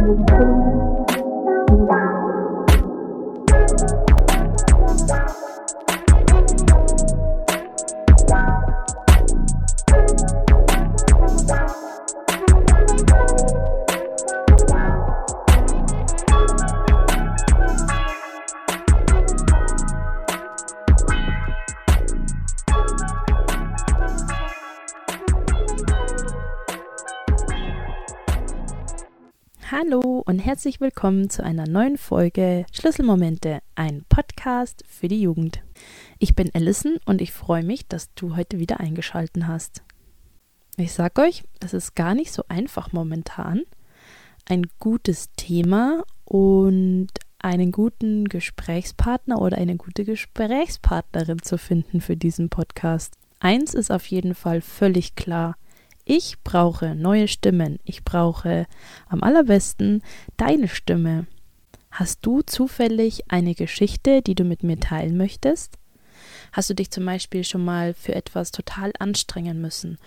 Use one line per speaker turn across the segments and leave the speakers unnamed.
Hallo und herzlich willkommen zu einer neuen Folge Schlüsselmomente, ein Podcast für die Jugend. Ich bin Allison und ich freue mich, dass du heute wieder eingeschalten hast. Ich sag euch, es ist gar nicht so einfach momentan, ein gutes Thema und einen guten Gesprächspartner oder eine gute Gesprächspartnerin zu finden für diesen Podcast. Eins ist auf jeden Fall völlig klar. Ich brauche neue Stimmen. Ich brauche am allerbesten deine Stimme. Hast du zufällig eine Geschichte, die du mit mir teilen möchtest? Hast du dich zum Beispiel schon mal für etwas total anstrengen müssen?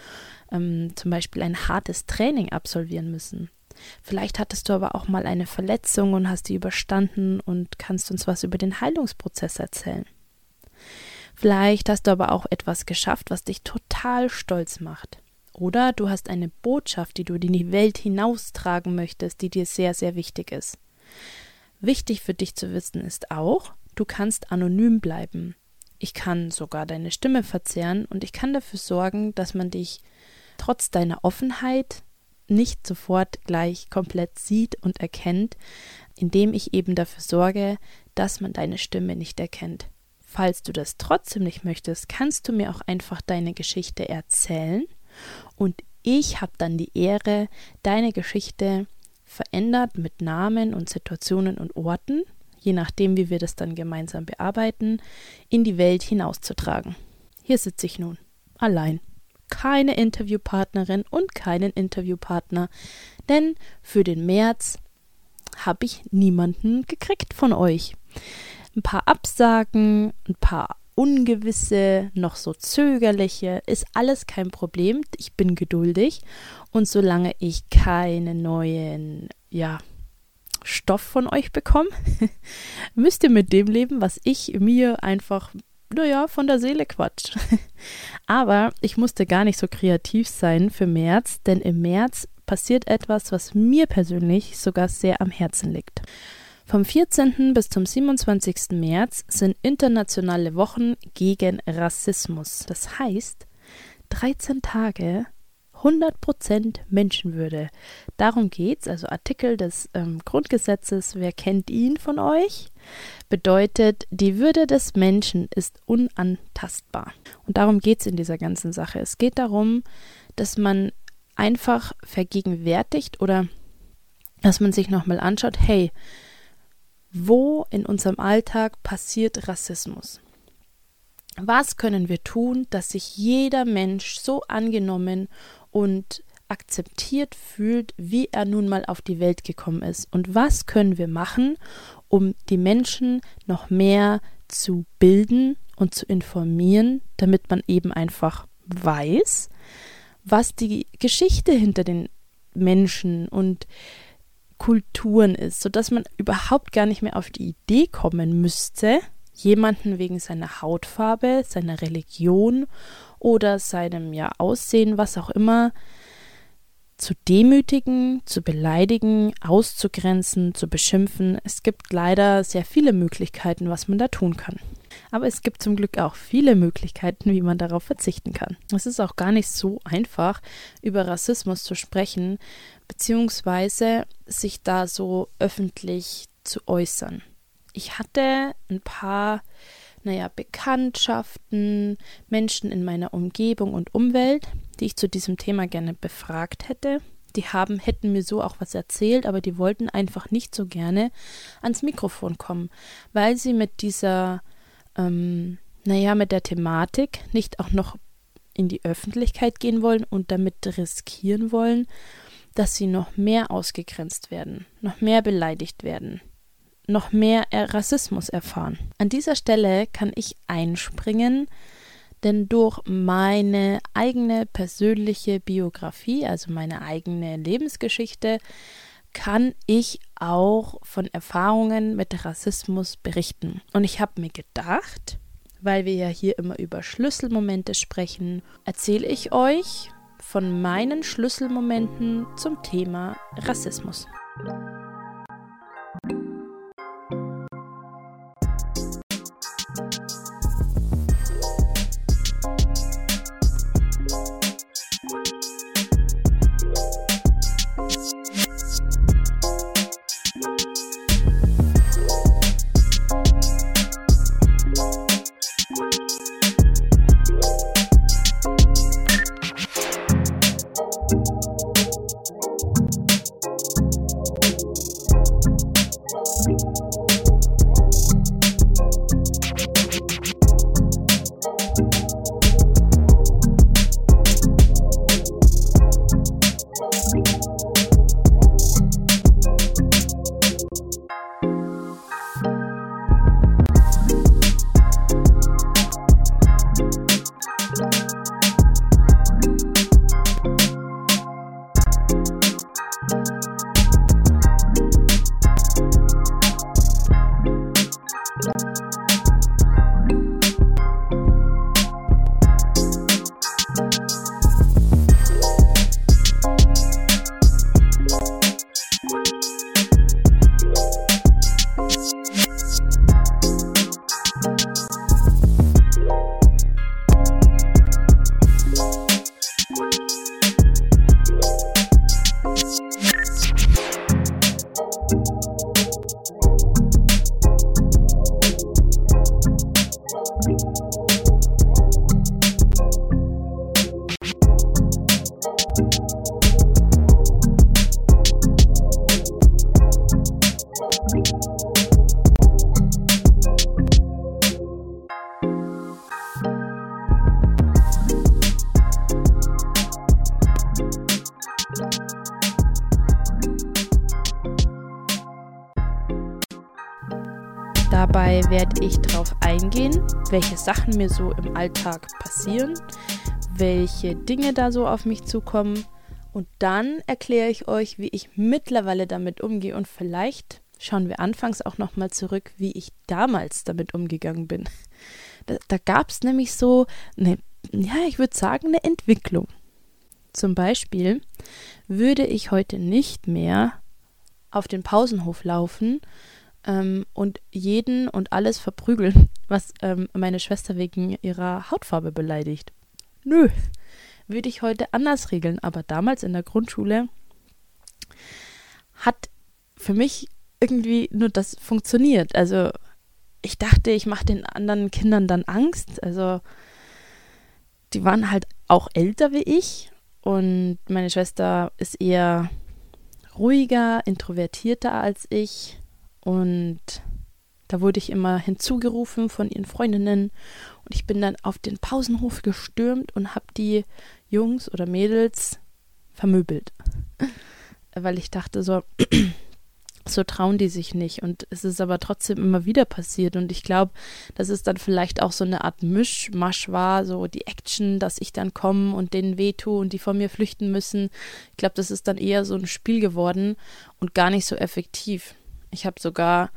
Ähm, zum Beispiel ein hartes Training absolvieren müssen? Vielleicht hattest du aber auch mal eine Verletzung und hast die überstanden und kannst uns was über den Heilungsprozess erzählen. Vielleicht hast du aber auch etwas geschafft, was dich total stolz macht. Oder du hast eine Botschaft, die du in die Welt hinaustragen möchtest, die dir sehr, sehr wichtig ist. Wichtig für dich zu wissen ist auch, du kannst anonym bleiben. Ich kann sogar deine Stimme verzehren und ich kann dafür sorgen, dass man dich trotz deiner Offenheit nicht sofort gleich komplett sieht und erkennt, indem ich eben dafür sorge, dass man deine Stimme nicht erkennt. Falls du das trotzdem nicht möchtest, kannst du mir auch einfach deine Geschichte erzählen und ich habe dann die Ehre, deine Geschichte verändert mit Namen und Situationen und Orten, je nachdem, wie wir das dann gemeinsam bearbeiten, in die Welt hinauszutragen. Hier sitze ich nun, allein. Keine Interviewpartnerin und keinen Interviewpartner, denn für den März habe ich niemanden gekriegt von euch. Ein paar Absagen, ein paar ungewisse, noch so zögerliche, ist alles kein Problem. Ich bin geduldig und solange ich keinen neuen, ja, Stoff von euch bekomme, müsst ihr mit dem leben, was ich mir einfach, naja, von der Seele quatsch. Aber ich musste gar nicht so kreativ sein für März, denn im März passiert etwas, was mir persönlich sogar sehr am Herzen liegt. Vom 14. bis zum 27. März sind internationale Wochen gegen Rassismus. Das heißt, 13 Tage 100% Menschenwürde. Darum geht's, also Artikel des ähm, Grundgesetzes, wer kennt ihn von euch? Bedeutet, die Würde des Menschen ist unantastbar. Und darum geht's in dieser ganzen Sache. Es geht darum, dass man einfach vergegenwärtigt oder dass man sich nochmal anschaut, hey, wo in unserem Alltag passiert Rassismus? Was können wir tun, dass sich jeder Mensch so angenommen und akzeptiert fühlt, wie er nun mal auf die Welt gekommen ist? Und was können wir machen, um die Menschen noch mehr zu bilden und zu informieren, damit man eben einfach weiß, was die Geschichte hinter den Menschen und Kulturen ist, sodass man überhaupt gar nicht mehr auf die Idee kommen müsste, jemanden wegen seiner Hautfarbe, seiner Religion oder seinem ja Aussehen, was auch immer, zu demütigen, zu beleidigen, auszugrenzen, zu beschimpfen. Es gibt leider sehr viele Möglichkeiten, was man da tun kann. Aber es gibt zum Glück auch viele Möglichkeiten, wie man darauf verzichten kann. Es ist auch gar nicht so einfach, über Rassismus zu sprechen, beziehungsweise sich da so öffentlich zu äußern. Ich hatte ein paar, naja, Bekanntschaften, Menschen in meiner Umgebung und Umwelt, die ich zu diesem Thema gerne befragt hätte. Die haben, hätten mir so auch was erzählt, aber die wollten einfach nicht so gerne ans Mikrofon kommen, weil sie mit dieser ähm, naja, mit der Thematik nicht auch noch in die Öffentlichkeit gehen wollen und damit riskieren wollen, dass sie noch mehr ausgegrenzt werden, noch mehr beleidigt werden, noch mehr Rassismus erfahren. An dieser Stelle kann ich einspringen, denn durch meine eigene persönliche Biografie, also meine eigene Lebensgeschichte, kann ich auch von Erfahrungen mit Rassismus berichten. Und ich habe mir gedacht, weil wir ja hier immer über Schlüsselmomente sprechen, erzähle ich euch von meinen Schlüsselmomenten zum Thema Rassismus. Sachen mir so im Alltag passieren, welche Dinge da so auf mich zukommen und dann erkläre ich euch, wie ich mittlerweile damit umgehe und vielleicht schauen wir anfangs auch nochmal zurück, wie ich damals damit umgegangen bin. Da, da gab es nämlich so eine, ja, ich würde sagen, eine Entwicklung. Zum Beispiel würde ich heute nicht mehr auf den Pausenhof laufen ähm, und jeden und alles verprügeln, was ähm, meine Schwester wegen ihrer Hautfarbe beleidigt. Nö, würde ich heute anders regeln, aber damals in der Grundschule hat für mich irgendwie nur das funktioniert. Also ich dachte, ich mache den anderen Kindern dann Angst. Also die waren halt auch älter wie ich und meine Schwester ist eher ruhiger, introvertierter als ich und da wurde ich immer hinzugerufen von ihren Freundinnen und ich bin dann auf den Pausenhof gestürmt und habe die Jungs oder Mädels vermöbelt. Weil ich dachte so, so trauen die sich nicht. Und es ist aber trotzdem immer wieder passiert. Und ich glaube, dass es dann vielleicht auch so eine Art Mischmasch war, so die Action, dass ich dann komme und denen wehtue und die von mir flüchten müssen. Ich glaube, das ist dann eher so ein Spiel geworden und gar nicht so effektiv. Ich habe sogar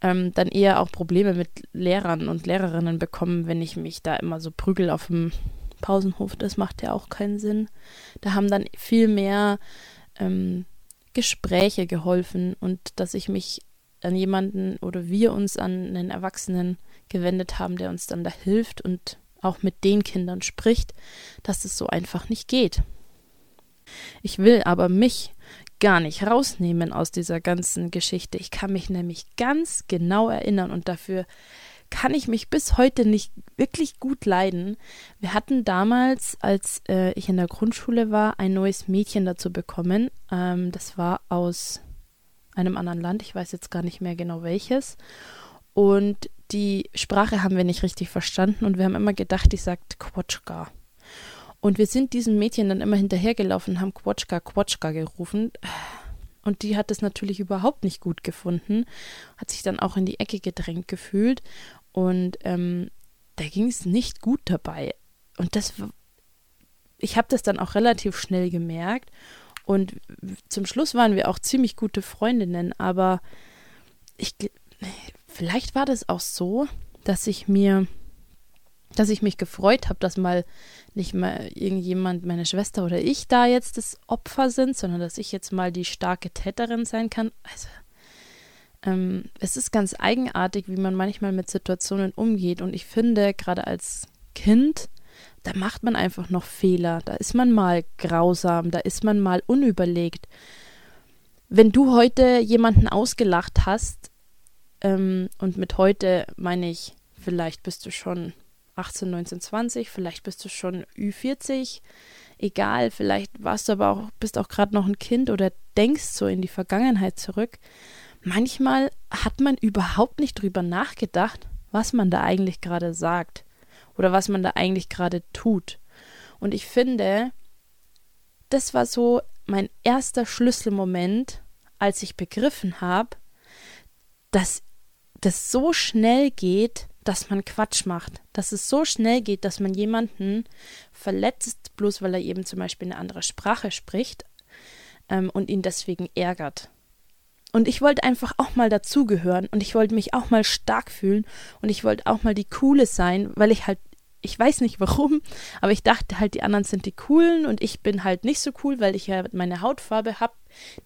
ähm, dann eher auch Probleme mit Lehrern und Lehrerinnen bekommen, wenn ich mich da immer so prügel auf dem Pausenhof. Das macht ja auch keinen Sinn. Da haben dann viel mehr ähm, Gespräche geholfen und dass ich mich an jemanden oder wir uns an einen Erwachsenen gewendet haben, der uns dann da hilft und auch mit den Kindern spricht, dass es so einfach nicht geht. Ich will aber mich gar nicht rausnehmen aus dieser ganzen Geschichte. Ich kann mich nämlich ganz genau erinnern und dafür kann ich mich bis heute nicht wirklich gut leiden. Wir hatten damals, als äh, ich in der Grundschule war, ein neues Mädchen dazu bekommen. Ähm, das war aus einem anderen Land, ich weiß jetzt gar nicht mehr genau welches. Und die Sprache haben wir nicht richtig verstanden und wir haben immer gedacht, die sagt Quatschka. Und wir sind diesem Mädchen dann immer hinterhergelaufen, haben Quatschka, Quatschka gerufen. Und die hat es natürlich überhaupt nicht gut gefunden, hat sich dann auch in die Ecke gedrängt gefühlt. Und ähm, da ging es nicht gut dabei. und das, ich habe das dann auch relativ schnell gemerkt. Und zum Schluss waren wir auch ziemlich gute Freundinnen, aber ich, vielleicht war das auch so, dass ich mir, dass ich mich gefreut habe, dass mal nicht mal irgendjemand, meine Schwester oder ich da jetzt das Opfer sind, sondern dass ich jetzt mal die starke Täterin sein kann. Also, ähm, es ist ganz eigenartig, wie man manchmal mit Situationen umgeht. Und ich finde, gerade als Kind, da macht man einfach noch Fehler. Da ist man mal grausam, da ist man mal unüberlegt. Wenn du heute jemanden ausgelacht hast, ähm, und mit heute meine ich, vielleicht bist du schon 18, 19, 20, vielleicht bist du schon Ü40, egal, vielleicht warst du aber auch, bist auch gerade noch ein Kind oder denkst so in die Vergangenheit zurück. Manchmal hat man überhaupt nicht drüber nachgedacht, was man da eigentlich gerade sagt oder was man da eigentlich gerade tut. Und ich finde, das war so mein erster Schlüsselmoment, als ich begriffen habe, dass das so schnell geht, dass man Quatsch macht. Dass es so schnell geht, dass man jemanden verletzt, bloß weil er eben zum Beispiel eine andere Sprache spricht ähm, und ihn deswegen ärgert. Und ich wollte einfach auch mal dazugehören und ich wollte mich auch mal stark fühlen und ich wollte auch mal die Coole sein, weil ich halt ich weiß nicht warum, aber ich dachte halt, die anderen sind die coolen und ich bin halt nicht so cool, weil ich ja meine Hautfarbe habe,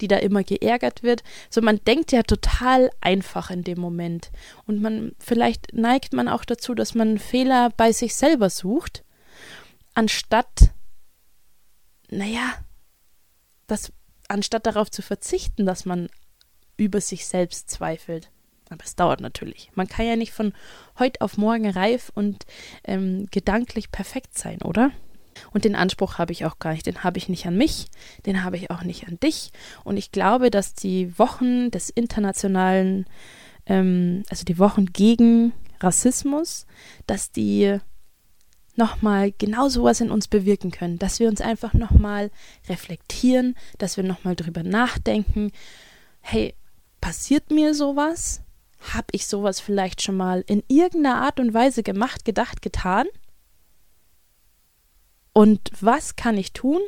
die da immer geärgert wird. So, man denkt ja total einfach in dem Moment. Und man, vielleicht neigt man auch dazu, dass man Fehler bei sich selber sucht, anstatt, naja, das, anstatt darauf zu verzichten, dass man über sich selbst zweifelt. Aber es dauert natürlich. Man kann ja nicht von heute auf morgen reif und ähm, gedanklich perfekt sein, oder? Und den Anspruch habe ich auch gar nicht. Den habe ich nicht an mich, den habe ich auch nicht an dich. Und ich glaube, dass die Wochen des internationalen, ähm, also die Wochen gegen Rassismus, dass die nochmal genau sowas in uns bewirken können, dass wir uns einfach nochmal reflektieren, dass wir nochmal drüber nachdenken, hey, passiert mir sowas? Habe ich sowas vielleicht schon mal in irgendeiner Art und Weise gemacht, gedacht, getan? Und was kann ich tun,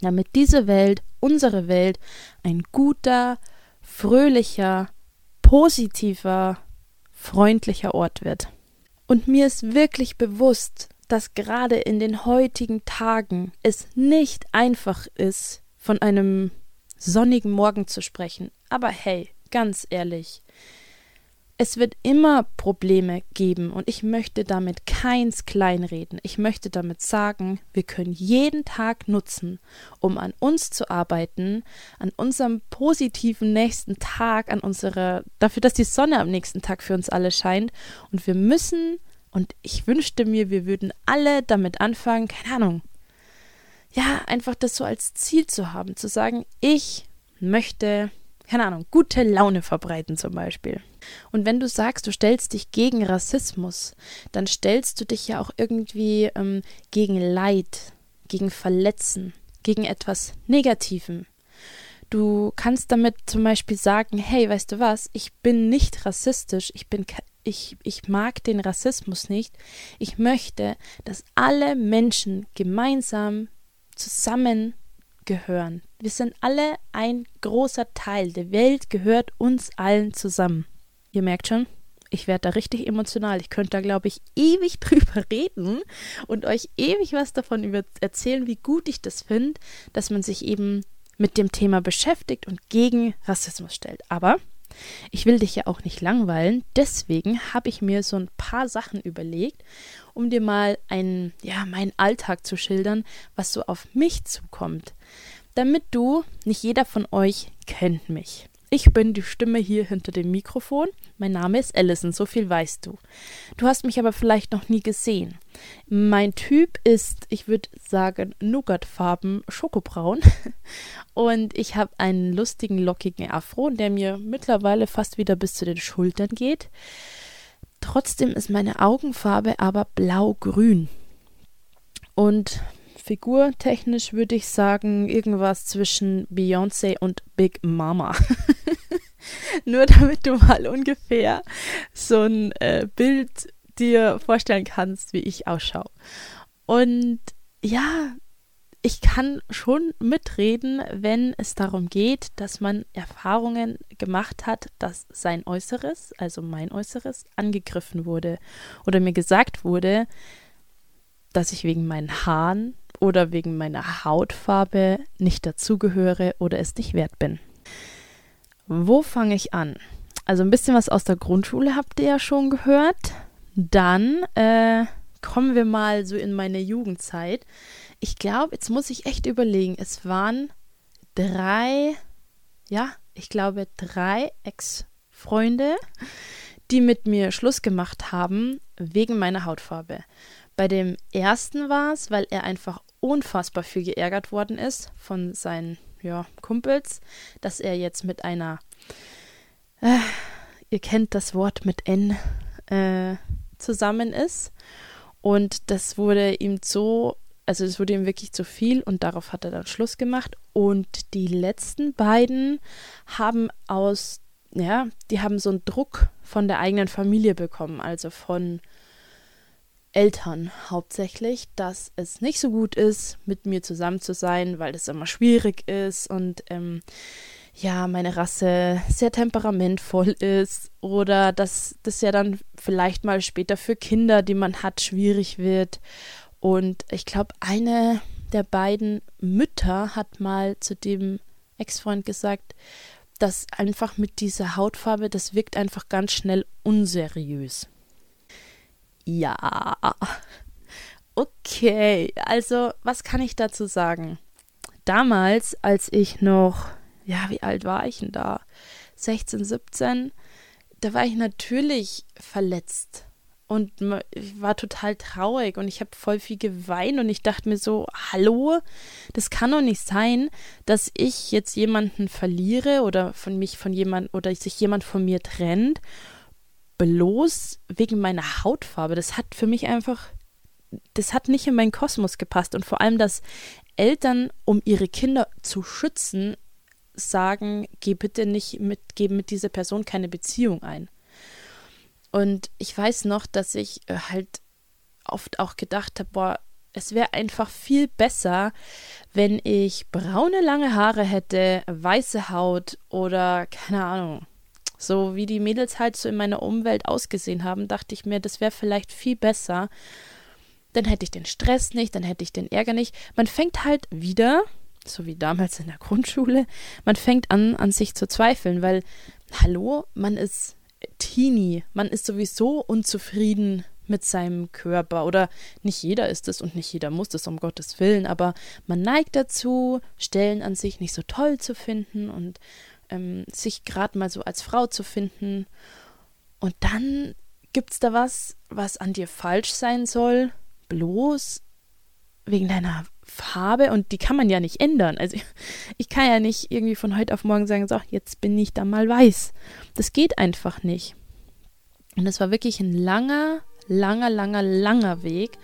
damit diese Welt, unsere Welt, ein guter, fröhlicher, positiver, freundlicher Ort wird? Und mir ist wirklich bewusst, dass gerade in den heutigen Tagen es nicht einfach ist, von einem sonnigen Morgen zu sprechen. Aber hey, ganz ehrlich, es wird immer Probleme geben und ich möchte damit keins kleinreden. Ich möchte damit sagen, wir können jeden Tag nutzen, um an uns zu arbeiten, an unserem positiven nächsten Tag, an unserer, dafür, dass die Sonne am nächsten Tag für uns alle scheint. Und wir müssen, und ich wünschte mir, wir würden alle damit anfangen, keine Ahnung, ja, einfach das so als Ziel zu haben, zu sagen, ich möchte keine Ahnung, gute Laune verbreiten zum Beispiel. Und wenn du sagst, du stellst dich gegen Rassismus, dann stellst du dich ja auch irgendwie ähm, gegen Leid, gegen Verletzen, gegen etwas Negativem. Du kannst damit zum Beispiel sagen, hey, weißt du was, ich bin nicht rassistisch, ich bin ich, ich mag den Rassismus nicht. Ich möchte, dass alle Menschen gemeinsam zusammen gehören. Wir sind alle ein großer Teil. Der Welt gehört uns allen zusammen. Ihr merkt schon, ich werde da richtig emotional. Ich könnte da, glaube ich, ewig drüber reden und euch ewig was davon erzählen, wie gut ich das finde, dass man sich eben mit dem Thema beschäftigt und gegen Rassismus stellt. Aber ich will dich ja auch nicht langweilen, deswegen habe ich mir so ein paar Sachen überlegt, um dir mal einen, ja, meinen Alltag zu schildern, was so auf mich zukommt. Damit du, nicht jeder von euch kennt mich. Ich bin die Stimme hier hinter dem Mikrofon. Mein Name ist Allison, so viel weißt du. Du hast mich aber vielleicht noch nie gesehen. Mein Typ ist, ich würde sagen, Nougatfarben Schokobraun. Und ich habe einen lustigen, lockigen Afro, der mir mittlerweile fast wieder bis zu den Schultern geht. Trotzdem ist meine Augenfarbe aber blau-grün. Und figurtechnisch würde ich sagen, irgendwas zwischen Beyoncé und Big Mama. Nur damit du mal ungefähr so ein äh, Bild dir vorstellen kannst, wie ich ausschaue. Und ja, ich kann schon mitreden, wenn es darum geht, dass man Erfahrungen gemacht hat, dass sein Äußeres, also mein Äußeres, angegriffen wurde oder mir gesagt wurde, dass ich wegen meinen Haaren oder wegen meiner Hautfarbe nicht dazugehöre oder es nicht wert bin. Wo fange ich an? Also ein bisschen was aus der Grundschule habt ihr ja schon gehört. Dann äh, kommen wir mal so in meine Jugendzeit ich glaube, jetzt muss ich echt überlegen. Es waren drei, ja, ich glaube drei Ex-Freunde, die mit mir Schluss gemacht haben wegen meiner Hautfarbe. Bei dem ersten war es, weil er einfach unfassbar viel geärgert worden ist von seinen ja, Kumpels, dass er jetzt mit einer, äh, ihr kennt das Wort mit N, äh, zusammen ist. Und das wurde ihm so also es wurde ihm wirklich zu viel und darauf hat er dann Schluss gemacht. Und die letzten beiden haben aus, ja, die haben so einen Druck von der eigenen Familie bekommen, also von Eltern hauptsächlich, dass es nicht so gut ist, mit mir zusammen zu sein, weil das immer schwierig ist und ähm, ja, meine Rasse sehr temperamentvoll ist oder dass das ja dann vielleicht mal später für Kinder, die man hat, schwierig wird und ich glaube, eine der beiden Mütter hat mal zu dem Ex-Freund gesagt, dass einfach mit dieser Hautfarbe, das wirkt einfach ganz schnell unseriös. Ja. Okay, also was kann ich dazu sagen? Damals, als ich noch, ja, wie alt war ich denn da? 16, 17, da war ich natürlich verletzt und ich war total traurig und ich habe voll viel geweint und ich dachte mir so, hallo, das kann doch nicht sein, dass ich jetzt jemanden verliere oder von mich von jemand oder sich jemand von mir trennt, bloß wegen meiner Hautfarbe. Das hat für mich einfach, das hat nicht in meinen Kosmos gepasst und vor allem, dass Eltern, um ihre Kinder zu schützen, sagen, geh bitte nicht mit, geben mit dieser Person keine Beziehung ein. Und ich weiß noch, dass ich äh, halt oft auch gedacht habe, boah, es wäre einfach viel besser, wenn ich braune lange Haare hätte, weiße Haut oder keine Ahnung. So wie die Mädels halt so in meiner Umwelt ausgesehen haben, dachte ich mir, das wäre vielleicht viel besser. Dann hätte ich den Stress nicht, dann hätte ich den Ärger nicht. Man fängt halt wieder, so wie damals in der Grundschule, man fängt an, an sich zu zweifeln, weil, hallo, man ist Teenie. Man ist sowieso unzufrieden mit seinem Körper oder nicht jeder ist es und nicht jeder muss es um Gottes Willen, aber man neigt dazu, Stellen an sich nicht so toll zu finden und ähm, sich gerade mal so als Frau zu finden. Und dann gibt es da was, was an dir falsch sein soll, bloß wegen deiner Farbe und die kann man ja nicht ändern. Also ich, kann ja nicht irgendwie von heute auf morgen sagen, so, jetzt bin ich da mal weiß. Das geht einfach nicht. Und es war wirklich ein langer, langer, langer, langer Weg,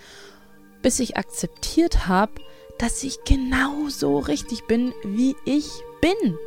bis ich akzeptiert habe, dass ich genau so richtig bin, wie ich bin.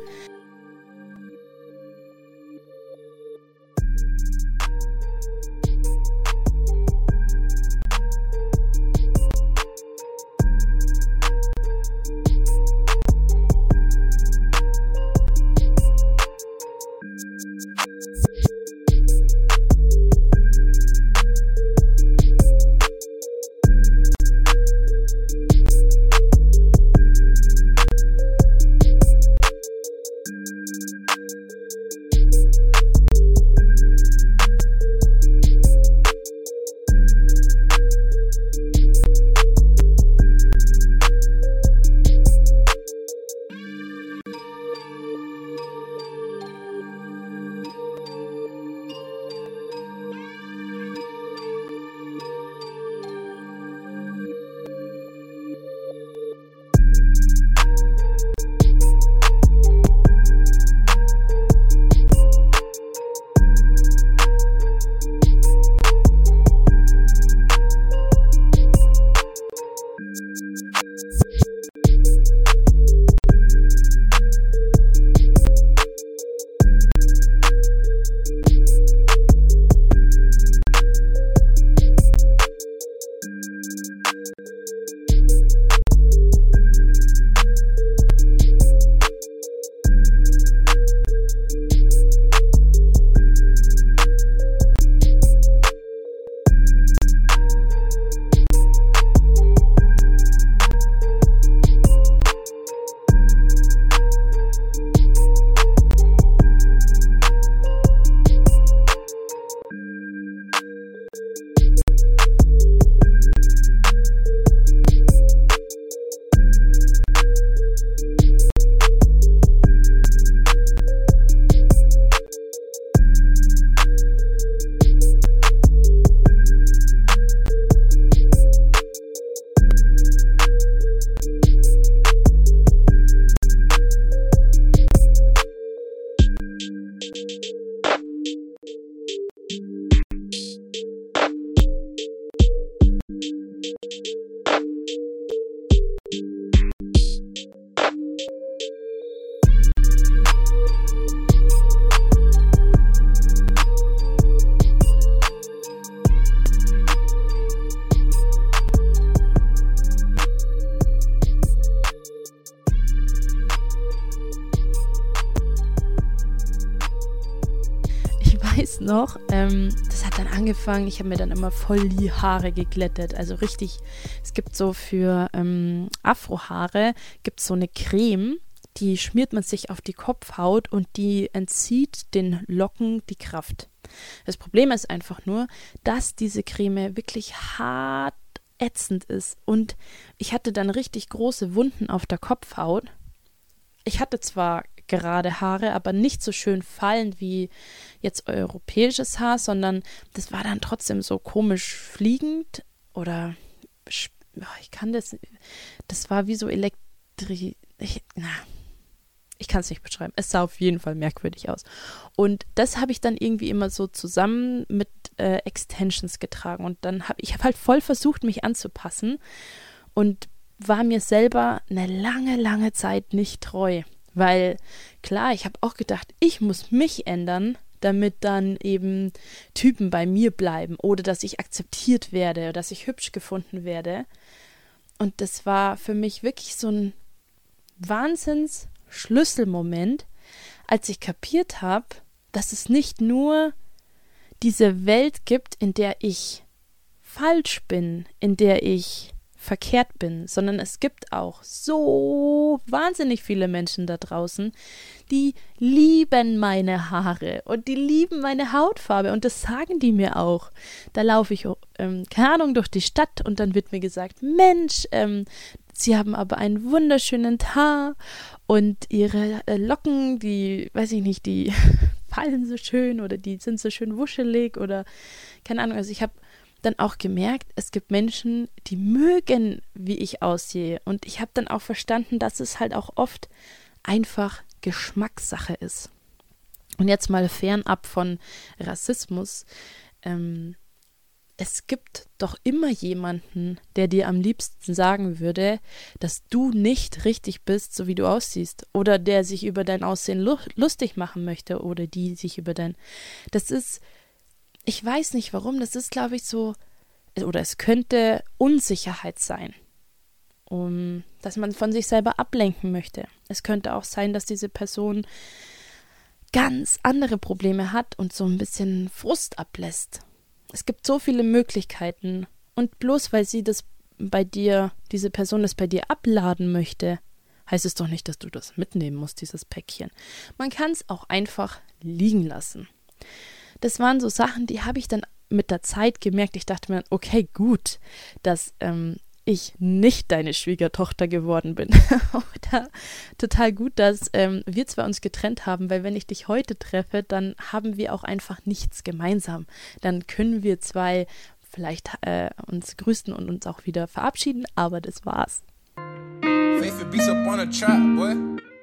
Angefangen, ich habe mir dann immer voll die Haare geglättet. Also richtig, es gibt so für ähm, Afrohaare, gibt es so eine Creme, die schmiert man sich auf die Kopfhaut und die entzieht den Locken die Kraft. Das Problem ist einfach nur, dass diese Creme wirklich hart ätzend ist und ich hatte dann richtig große Wunden auf der Kopfhaut. Ich hatte zwar gerade Haare, aber nicht so schön fallend wie jetzt europäisches Haar, sondern das war dann trotzdem so komisch fliegend oder ich kann das, das war wie so elektri, ich, ich kann es nicht beschreiben. Es sah auf jeden Fall merkwürdig aus. Und das habe ich dann irgendwie immer so zusammen mit äh, Extensions getragen. Und dann habe ich habe halt voll versucht, mich anzupassen und war mir selber eine lange, lange Zeit nicht treu. Weil klar, ich habe auch gedacht, ich muss mich ändern, damit dann eben Typen bei mir bleiben oder dass ich akzeptiert werde, dass ich hübsch gefunden werde. Und das war für mich wirklich so ein Wahnsinns Schlüsselmoment, als ich kapiert habe, dass es nicht nur diese Welt gibt, in der ich falsch bin, in der ich verkehrt bin, sondern es gibt auch so wahnsinnig viele Menschen da draußen, die lieben meine Haare und die lieben meine Hautfarbe und das sagen die mir auch. Da laufe ich, ähm, keine Ahnung, durch die Stadt und dann wird mir gesagt, Mensch, ähm, Sie haben aber einen wunderschönen Haar und ihre äh, Locken, die, weiß ich nicht, die fallen so schön oder die sind so schön wuschelig oder keine Ahnung. Also ich habe dann auch gemerkt, es gibt Menschen, die mögen, wie ich aussehe. Und ich habe dann auch verstanden, dass es halt auch oft einfach Geschmackssache ist. Und jetzt mal fernab von Rassismus. Ähm, es gibt doch immer jemanden, der dir am liebsten sagen würde, dass du nicht richtig bist, so wie du aussiehst, oder der sich über dein Aussehen lustig machen möchte oder die sich über dein. Das ist, ich weiß nicht warum, das ist, glaube ich, so, oder es könnte Unsicherheit sein, um, dass man von sich selber ablenken möchte. Es könnte auch sein, dass diese Person ganz andere Probleme hat und so ein bisschen Frust ablässt es gibt so viele Möglichkeiten. Und bloß weil sie das bei dir, diese Person das bei dir abladen möchte, heißt es doch nicht, dass du das mitnehmen musst, dieses Päckchen. Man kann es auch einfach liegen lassen. Das waren so Sachen, die habe ich dann mit der Zeit gemerkt. Ich dachte mir, okay, gut, dass ähm, ich nicht deine Schwiegertochter geworden bin. Oder total gut, dass ähm, wir zwar uns getrennt haben, weil wenn ich dich heute treffe, dann haben wir auch einfach nichts gemeinsam. Dann können wir zwei vielleicht äh, uns grüßen und uns auch wieder verabschieden, aber das war's. Faith beats up on a trap, boy.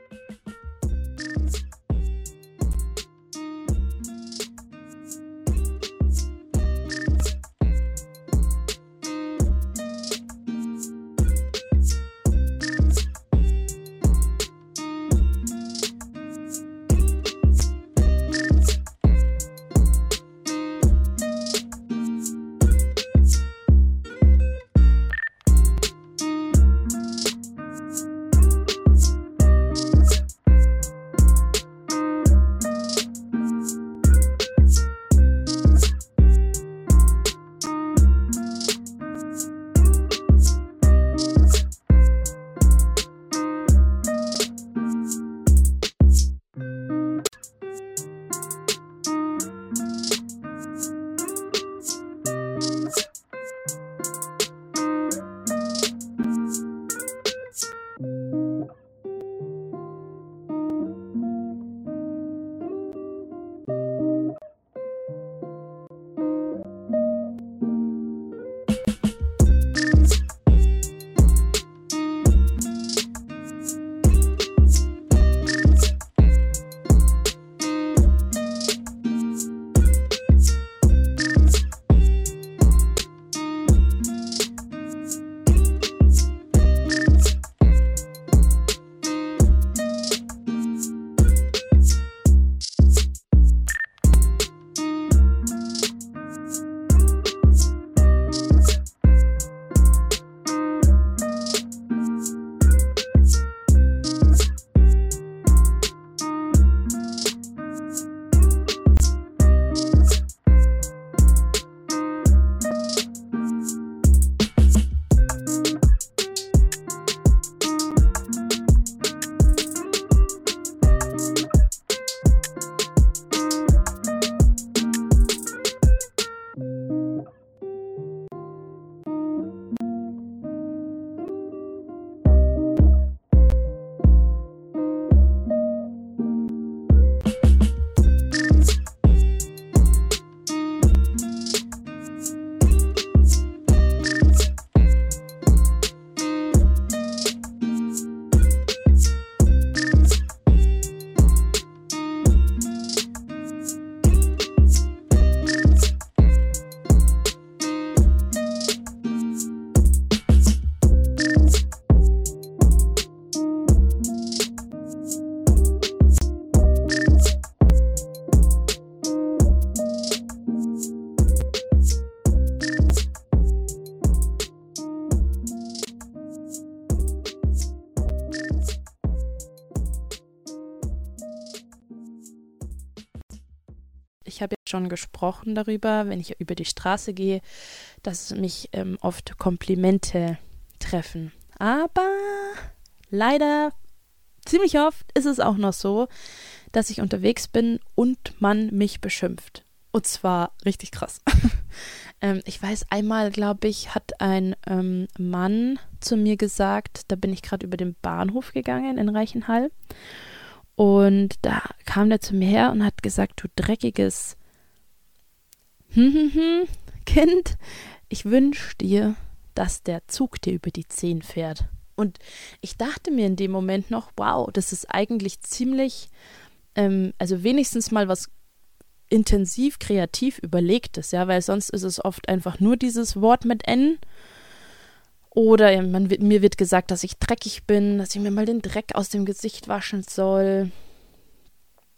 Schon gesprochen darüber, wenn ich über die Straße gehe, dass mich ähm, oft Komplimente treffen. Aber leider ziemlich oft ist es auch noch so, dass ich unterwegs bin und man mich beschimpft. Und zwar richtig krass. ähm, ich weiß, einmal, glaube ich, hat ein ähm, Mann zu mir gesagt, da bin ich gerade über den Bahnhof gegangen in Reichenhall. Und da kam der zu mir her und hat gesagt, du dreckiges Kind, ich wünsche dir, dass der Zug dir über die Zehen fährt. Und ich dachte mir in dem Moment noch, wow, das ist eigentlich ziemlich, ähm, also wenigstens mal was intensiv kreativ überlegtes, ja, weil sonst ist es oft einfach nur dieses Wort mit N. Oder man, mir wird gesagt, dass ich dreckig bin, dass ich mir mal den Dreck aus dem Gesicht waschen soll.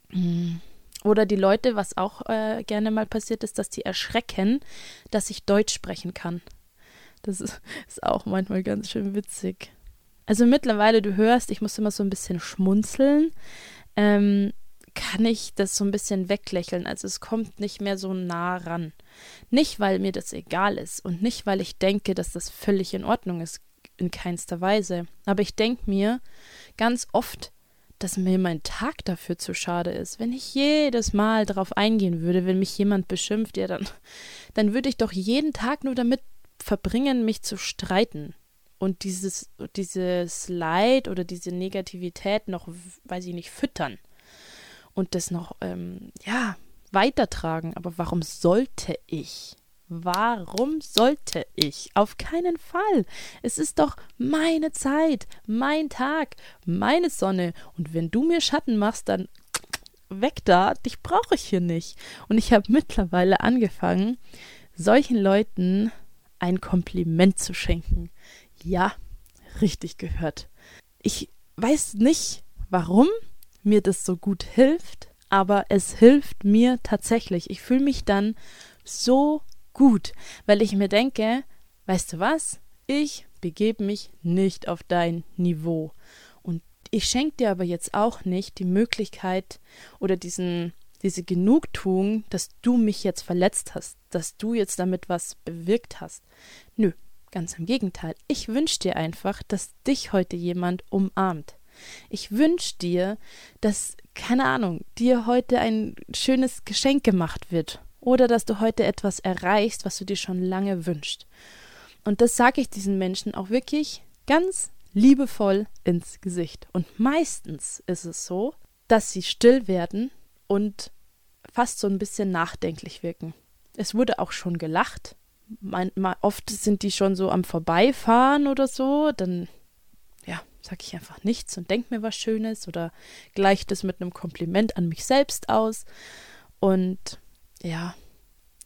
Hm. Oder die Leute, was auch äh, gerne mal passiert ist, dass die erschrecken, dass ich Deutsch sprechen kann. Das ist, ist auch manchmal ganz schön witzig. Also mittlerweile, du hörst, ich muss immer so ein bisschen schmunzeln. Ähm, kann ich das so ein bisschen weglächeln. Also es kommt nicht mehr so nah ran. Nicht, weil mir das egal ist und nicht, weil ich denke, dass das völlig in Ordnung ist, in keinster Weise. Aber ich denke mir ganz oft, dass mir mein Tag dafür zu schade ist. Wenn ich jedes Mal darauf eingehen würde, wenn mich jemand beschimpft, ja, dann, dann würde ich doch jeden Tag nur damit verbringen, mich zu streiten. Und dieses, dieses Leid oder diese Negativität noch, weiß ich nicht, füttern und das noch, ähm, ja, weitertragen. Aber warum sollte ich? Warum sollte ich? Auf keinen Fall. Es ist doch meine Zeit, mein Tag, meine Sonne. Und wenn du mir Schatten machst, dann weg da, dich brauche ich hier nicht. Und ich habe mittlerweile angefangen, solchen Leuten ein Kompliment zu schenken. Ja, richtig gehört. Ich weiß nicht, warum, mir das so gut hilft, aber es hilft mir tatsächlich. Ich fühle mich dann so gut, weil ich mir denke, weißt du was? Ich begebe mich nicht auf dein Niveau. Und ich schenke dir aber jetzt auch nicht die Möglichkeit oder diesen, diese Genugtuung, dass du mich jetzt verletzt hast, dass du jetzt damit was bewirkt hast. Nö, ganz im Gegenteil. Ich wünsche dir einfach, dass dich heute jemand umarmt. Ich wünsche dir, dass, keine Ahnung, dir heute ein schönes Geschenk gemacht wird oder dass du heute etwas erreichst, was du dir schon lange wünschst. Und das sage ich diesen Menschen auch wirklich ganz liebevoll ins Gesicht. Und meistens ist es so, dass sie still werden und fast so ein bisschen nachdenklich wirken. Es wurde auch schon gelacht. Man, oft sind die schon so am Vorbeifahren oder so, dann ja, sage ich einfach nichts und denke mir was Schönes oder gleicht es mit einem Kompliment an mich selbst aus. Und ja,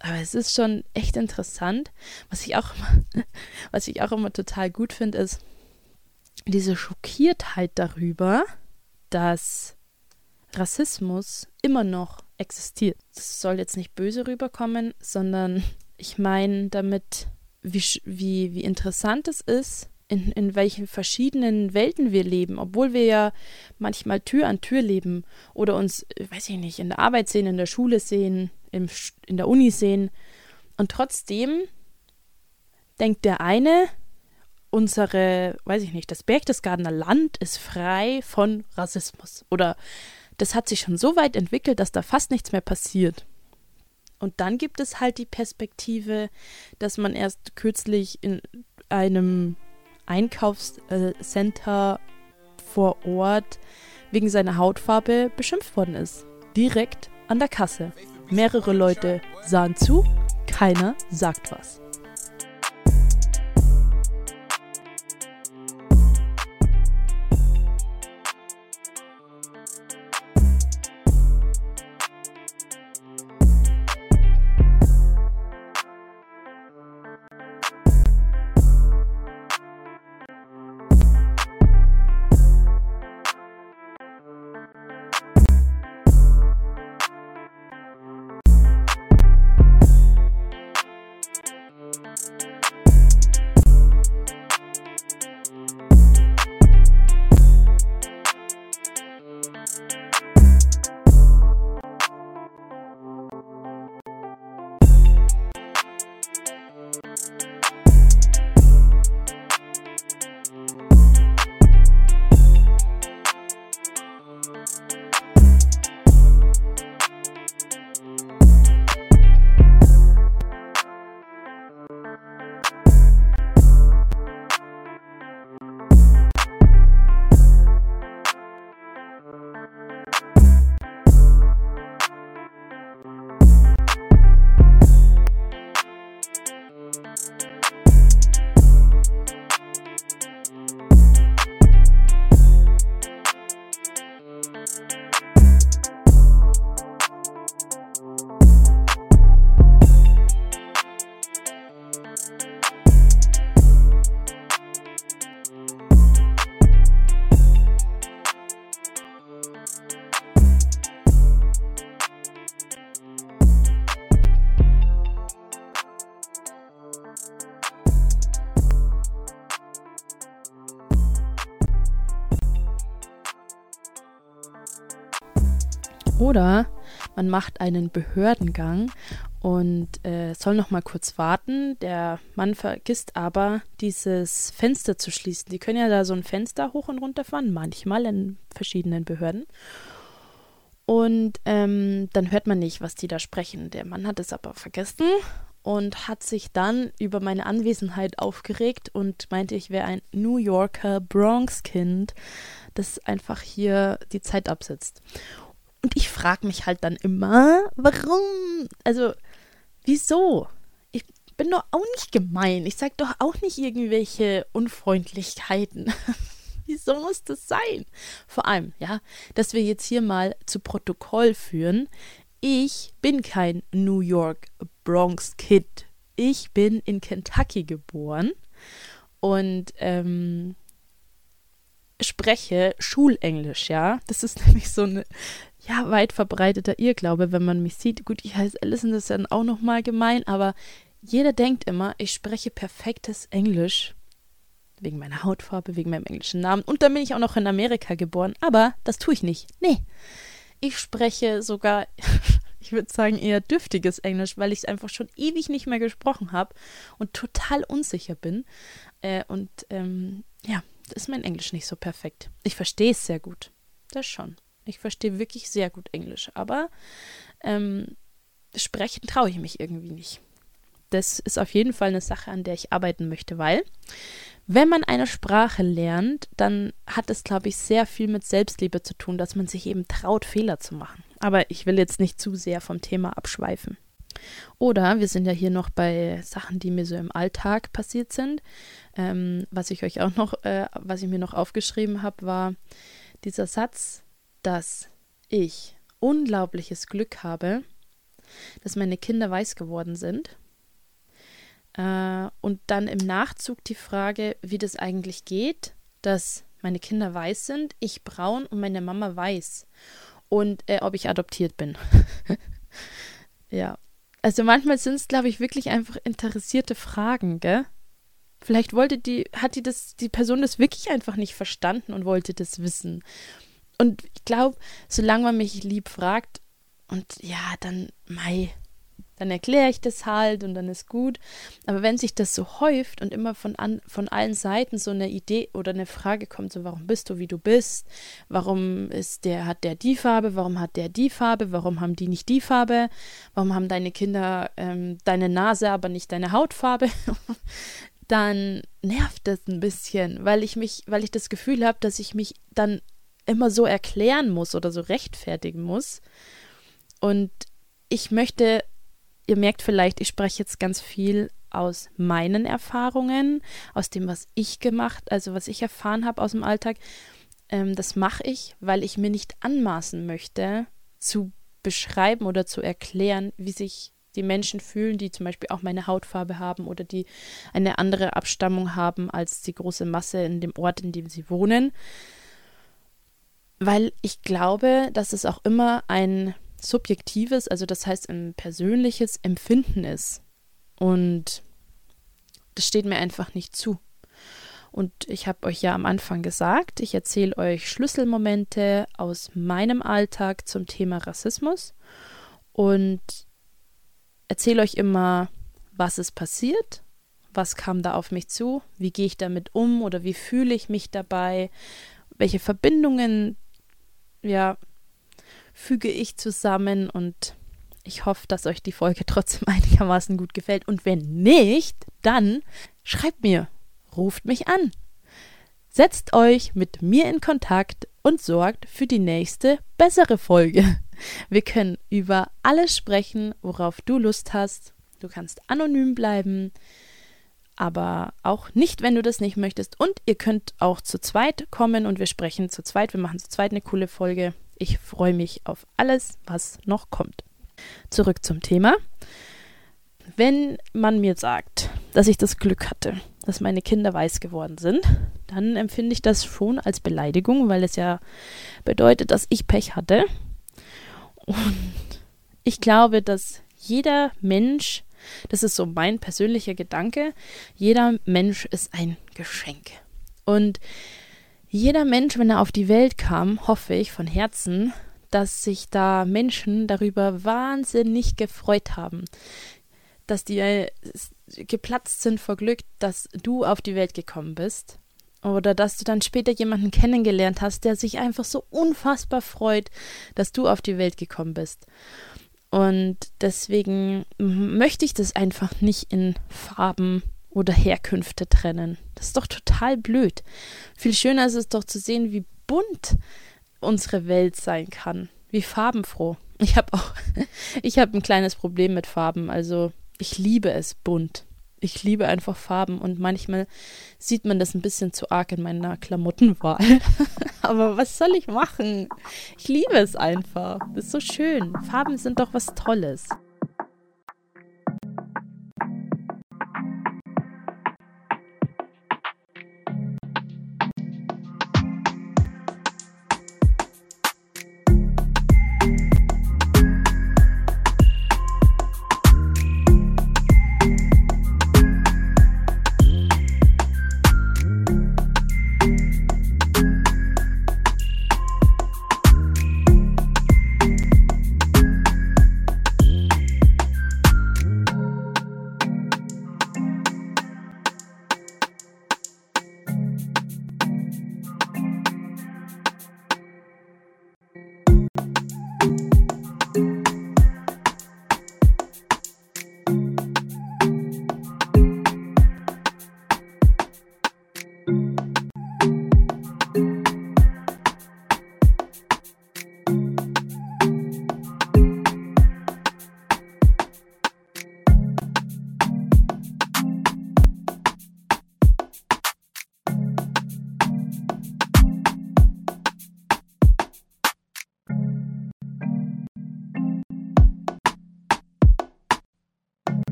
aber es ist schon echt interessant. Was ich auch, was ich auch immer total gut finde, ist diese Schockiertheit darüber, dass Rassismus immer noch existiert. Das soll jetzt nicht böse rüberkommen, sondern ich meine damit, wie, wie, wie interessant es ist, in, in welchen verschiedenen Welten wir leben, obwohl wir ja manchmal Tür an Tür leben oder uns, weiß ich nicht, in der Arbeit sehen, in der Schule sehen, im, in der Uni sehen. Und trotzdem denkt der eine, unsere, weiß ich nicht, das Berchtesgadener Land ist frei von Rassismus. Oder das hat sich schon so weit entwickelt, dass da fast nichts mehr passiert. Und dann gibt es halt die Perspektive, dass man erst kürzlich in einem Einkaufscenter vor Ort wegen seiner Hautfarbe beschimpft worden ist. Direkt an der Kasse. Mehrere Leute sahen zu, keiner sagt was. Oder man macht einen Behördengang und äh, soll noch mal kurz warten. Der Mann vergisst aber, dieses Fenster zu schließen. Die können ja da so ein Fenster hoch und runter fahren, manchmal in verschiedenen Behörden. Und ähm, dann hört man nicht, was die da sprechen. Der Mann hat es aber vergessen und hat sich dann über meine Anwesenheit aufgeregt und meinte, ich wäre ein New Yorker Bronx-Kind, das einfach hier die Zeit absitzt. Und ich frage mich halt dann immer, warum? Also, wieso? Ich bin doch auch nicht gemein. Ich sage doch auch nicht irgendwelche Unfreundlichkeiten. Wieso muss das sein? Vor allem, ja, dass wir jetzt hier mal zu Protokoll führen. Ich bin kein New York Bronx Kid. Ich bin in Kentucky geboren und ähm, spreche Schulenglisch, ja. Das ist nämlich so ein ja, weit verbreiteter Irrglaube, wenn man mich sieht. Gut, ich heiße Alison, das ist dann auch nochmal gemein, aber jeder denkt immer, ich spreche perfektes Englisch wegen meiner Hautfarbe, wegen meinem englischen Namen. Und dann bin ich auch noch in Amerika geboren. Aber das tue ich nicht. Nee. Ich spreche sogar, ich würde sagen, eher dürftiges Englisch, weil ich es einfach schon ewig nicht mehr gesprochen habe und total unsicher bin. Äh, und ähm, ja, ist mein Englisch nicht so perfekt. Ich verstehe es sehr gut. Das schon. Ich verstehe wirklich sehr gut Englisch. Aber ähm, sprechen traue ich mich irgendwie nicht. Das ist auf jeden Fall eine Sache, an der ich arbeiten möchte, weil wenn man eine Sprache lernt, dann hat es, glaube ich, sehr viel mit Selbstliebe zu tun, dass man sich eben traut, Fehler zu machen. Aber ich will jetzt nicht zu sehr vom Thema abschweifen. Oder wir sind ja hier noch bei Sachen, die mir so im Alltag passiert sind. Ähm, was ich euch auch noch, äh, was ich mir noch aufgeschrieben habe, war dieser Satz, dass ich unglaubliches Glück habe, dass meine Kinder weiß geworden sind äh, und dann im Nachzug die Frage, wie das eigentlich geht, dass meine Kinder weiß sind, ich braun und meine Mama weiß. Und äh, ob ich adoptiert bin. ja. Also manchmal sind es, glaube ich, wirklich einfach interessierte Fragen, gell? Vielleicht wollte die, hat die das, die Person das wirklich einfach nicht verstanden und wollte das wissen. Und ich glaube, solange man mich lieb fragt, und ja, dann, Mai, dann erkläre ich das halt und dann ist gut. Aber wenn sich das so häuft und immer von, an, von allen Seiten so eine Idee oder eine Frage kommt, so warum bist du, wie du bist, warum ist der, hat der die Farbe, warum hat der die Farbe, warum haben die nicht die Farbe, warum haben deine Kinder ähm, deine Nase, aber nicht deine Hautfarbe, dann nervt das ein bisschen, weil ich mich, weil ich das Gefühl habe, dass ich mich dann immer so erklären muss oder so rechtfertigen muss. Und ich möchte ihr merkt vielleicht, ich spreche jetzt ganz viel aus meinen Erfahrungen, aus dem, was ich gemacht, also was ich erfahren habe aus dem Alltag. Ähm, das mache ich, weil ich mir nicht anmaßen möchte, zu beschreiben oder zu erklären, wie sich die Menschen fühlen, die zum Beispiel auch meine Hautfarbe haben oder die eine andere Abstammung haben als die große Masse in dem Ort, in dem sie wohnen. Weil ich glaube, dass es auch immer ein subjektives, also das heißt ein persönliches Empfinden ist. Und das steht mir einfach nicht zu. Und ich habe euch ja am Anfang gesagt, ich erzähle euch Schlüsselmomente aus meinem Alltag zum Thema Rassismus und erzähle euch immer, was ist passiert, was kam da auf mich zu, wie gehe ich damit um oder wie fühle ich mich dabei, welche Verbindungen ja füge ich zusammen und ich hoffe, dass euch die Folge trotzdem einigermaßen gut gefällt. Und wenn nicht, dann schreibt mir, ruft mich an. Setzt euch mit mir in Kontakt und sorgt für die nächste bessere Folge. Wir können über alles sprechen, worauf du Lust hast. Du kannst anonym bleiben, aber auch nicht, wenn du das nicht möchtest. Und ihr könnt auch zu zweit kommen und wir sprechen zu zweit. Wir machen zu zweit eine coole Folge. Ich freue mich auf alles, was noch kommt. Zurück zum Thema. Wenn man mir sagt, dass ich das Glück hatte, dass meine Kinder weiß geworden sind, dann empfinde ich das schon als Beleidigung, weil es ja bedeutet, dass ich Pech hatte. Und ich glaube, dass jeder Mensch, das ist so mein persönlicher Gedanke, jeder Mensch ist ein Geschenk. Und jeder Mensch, wenn er auf die Welt kam, hoffe ich von Herzen, dass sich da Menschen darüber wahnsinnig gefreut haben, dass die äh, geplatzt sind vor Glück, dass du auf die Welt gekommen bist. Oder dass du dann später jemanden kennengelernt hast, der sich einfach so unfassbar freut, dass du auf die Welt gekommen bist. Und deswegen möchte ich das einfach nicht in Farben oder Herkünfte trennen. Das ist doch total blöd. Viel schöner ist es doch zu sehen, wie bunt unsere Welt sein kann, wie farbenfroh. Ich habe auch, ich habe ein kleines Problem mit Farben. Also ich liebe es bunt. Ich liebe einfach Farben und manchmal sieht man das ein bisschen zu arg in meiner Klamottenwahl. Aber was soll ich machen? Ich liebe es einfach. Ist so schön. Farben sind doch was Tolles.